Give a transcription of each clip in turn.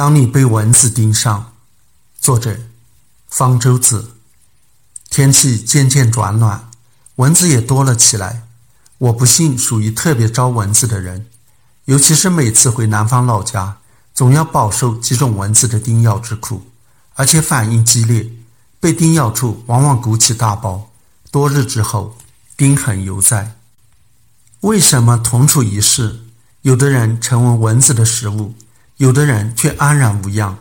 当你被蚊子盯上，作者方舟子。天气渐渐转暖，蚊子也多了起来。我不幸属于特别招蚊子的人，尤其是每次回南方老家，总要饱受几种蚊子的叮咬之苦，而且反应激烈，被叮咬处往往鼓起大包，多日之后，叮痕犹在。为什么同处一室，有的人成为蚊子的食物，有的人却安然无恙？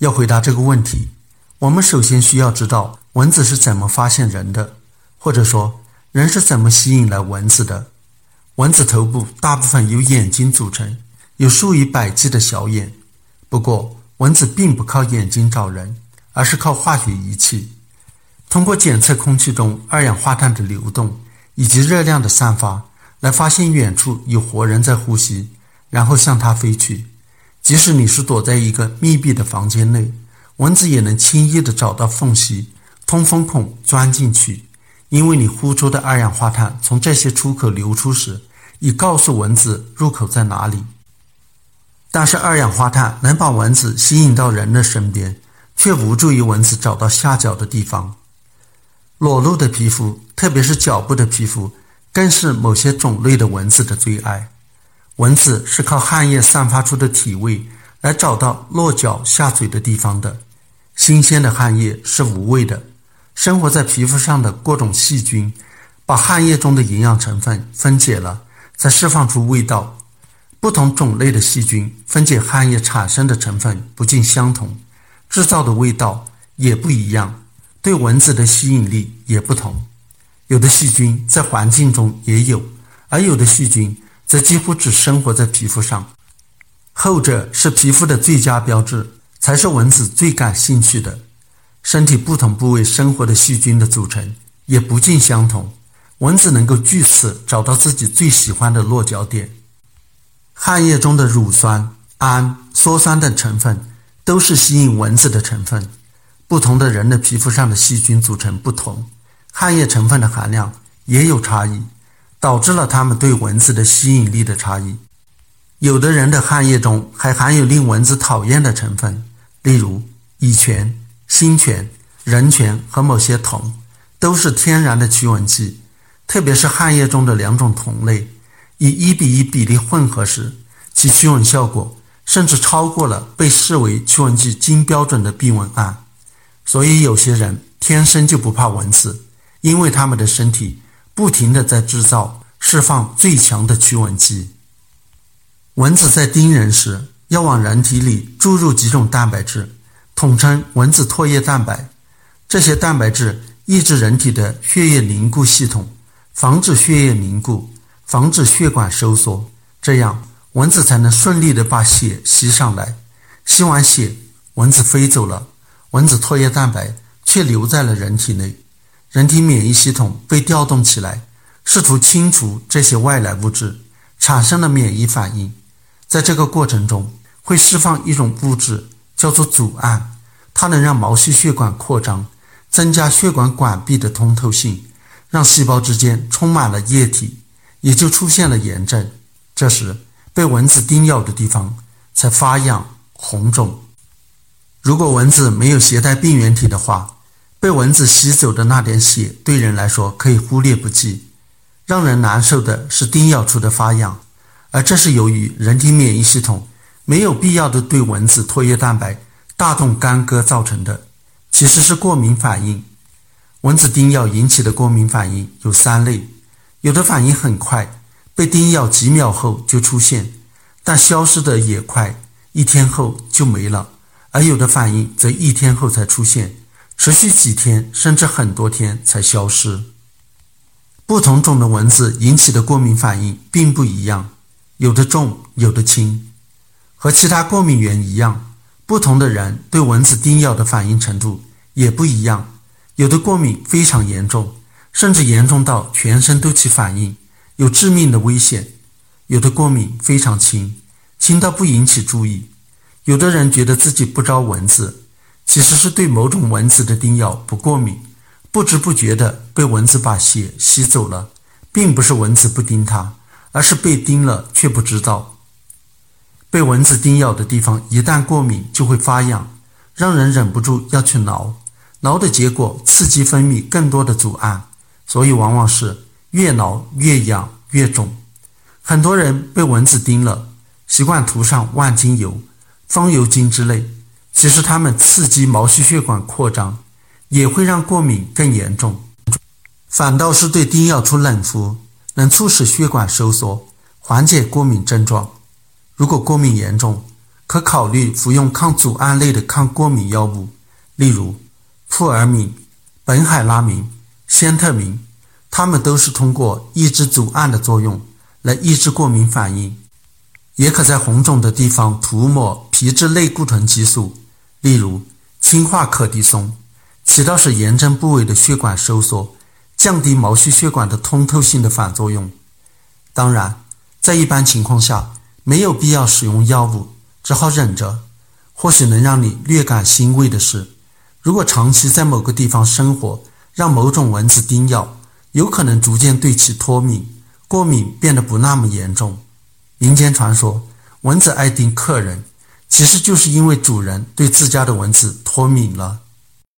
要回答这个问题，我们首先需要知道蚊子是怎么发现人的，或者说人是怎么吸引来蚊子的。蚊子头部大部分由眼睛组成，有数以百计的小眼。不过，蚊子并不靠眼睛找人，而是靠化学仪器，通过检测空气中二氧化碳的流动以及热量的散发。来发现远处有活人在呼吸，然后向它飞去。即使你是躲在一个密闭的房间内，蚊子也能轻易地找到缝隙、通风孔钻进去，因为你呼出的二氧化碳从这些出口流出时，已告诉蚊子入口在哪里。但是二氧化碳能把蚊子吸引到人的身边，却无助于蚊子找到下脚的地方。裸露的皮肤，特别是脚部的皮肤。更是某些种类的蚊子的最爱。蚊子是靠汗液散发出的体味来找到落脚下嘴的地方的。新鲜的汗液是无味的，生活在皮肤上的各种细菌把汗液中的营养成分分解了，再释放出味道。不同种类的细菌分解汗液产生的成分不尽相同，制造的味道也不一样，对蚊子的吸引力也不同。有的细菌在环境中也有，而有的细菌则几乎只生活在皮肤上。后者是皮肤的最佳标志，才是蚊子最感兴趣的。身体不同部位生活的细菌的组成也不尽相同，蚊子能够据此找到自己最喜欢的落脚点。汗液中的乳酸、氨、羧酸等成分都是吸引蚊子的成分。不同的人的皮肤上的细菌组成不同。汗液成分的含量也有差异，导致了它们对蚊子的吸引力的差异。有的人的汗液中还含有令蚊子讨厌的成分，例如乙醛、辛醛、壬醛和某些酮，都是天然的驱蚊剂。特别是汗液中的两种酮类，以一比一比例混合时，其驱蚊效果甚至超过了被视为驱蚊剂金标准的避蚊胺。所以，有些人天生就不怕蚊子。因为他们的身体不停地在制造、释放最强的驱蚊剂。蚊子在叮人时，要往人体里注入几种蛋白质，统称蚊子唾液蛋白。这些蛋白质抑制人体的血液凝固系统，防止血液凝固，防止血管收缩，这样蚊子才能顺利地把血吸上来。吸完血，蚊子飞走了，蚊子唾液蛋白却留在了人体内。人体免疫系统被调动起来，试图清除这些外来物质，产生了免疫反应。在这个过程中，会释放一种物质，叫做组胺，它能让毛细血管扩张，增加血管管壁的通透性，让细胞之间充满了液体，也就出现了炎症。这时，被蚊子叮咬的地方才发痒红肿。如果蚊子没有携带病原体的话，被蚊子吸走的那点血对人来说可以忽略不计，让人难受的是叮咬处的发痒，而这是由于人体免疫系统没有必要的对蚊子唾液蛋白大动干戈造成的，其实是过敏反应。蚊子叮咬引起的过敏反应有三类，有的反应很快，被叮咬几秒后就出现，但消失的也快，一天后就没了；而有的反应则一天后才出现。持续几天甚至很多天才消失。不同种的蚊子引起的过敏反应并不一样，有的重，有的轻。和其他过敏源一样，不同的人对蚊子叮咬的反应程度也不一样。有的过敏非常严重，甚至严重到全身都起反应，有致命的危险；有的过敏非常轻，轻到不引起注意。有的人觉得自己不招蚊子。其实是对某种蚊子的叮咬不过敏，不知不觉的被蚊子把血吸走了，并不是蚊子不叮他，而是被叮了却不知道。被蚊子叮咬的地方一旦过敏，就会发痒，让人忍不住要去挠。挠的结果刺激分泌更多的组胺，所以往往是越挠越痒越肿。很多人被蚊子叮了，习惯涂上万金油、风油精之类，其实它们刺激毛细血管扩张，也会让过敏更严重。反倒是对叮咬出冷敷，能促使血管收缩，缓解过敏症状。如果过敏严重，可考虑服用抗组胺类的抗过敏药物，例如扑尔敏、苯海拉明、先特明，它们都是通过抑制组胺的作用来抑制过敏反应。也可在红肿的地方涂抹皮质类固醇激素，例如氢化可的松，起到使炎症部位的血管收缩。降低毛细血管的通透性的反作用。当然，在一般情况下没有必要使用药物，只好忍着。或许能让你略感欣慰的是，如果长期在某个地方生活，让某种蚊子叮咬，有可能逐渐对其脱敏，过敏变得不那么严重。民间传说，蚊子爱叮客人，其实就是因为主人对自家的蚊子脱敏了。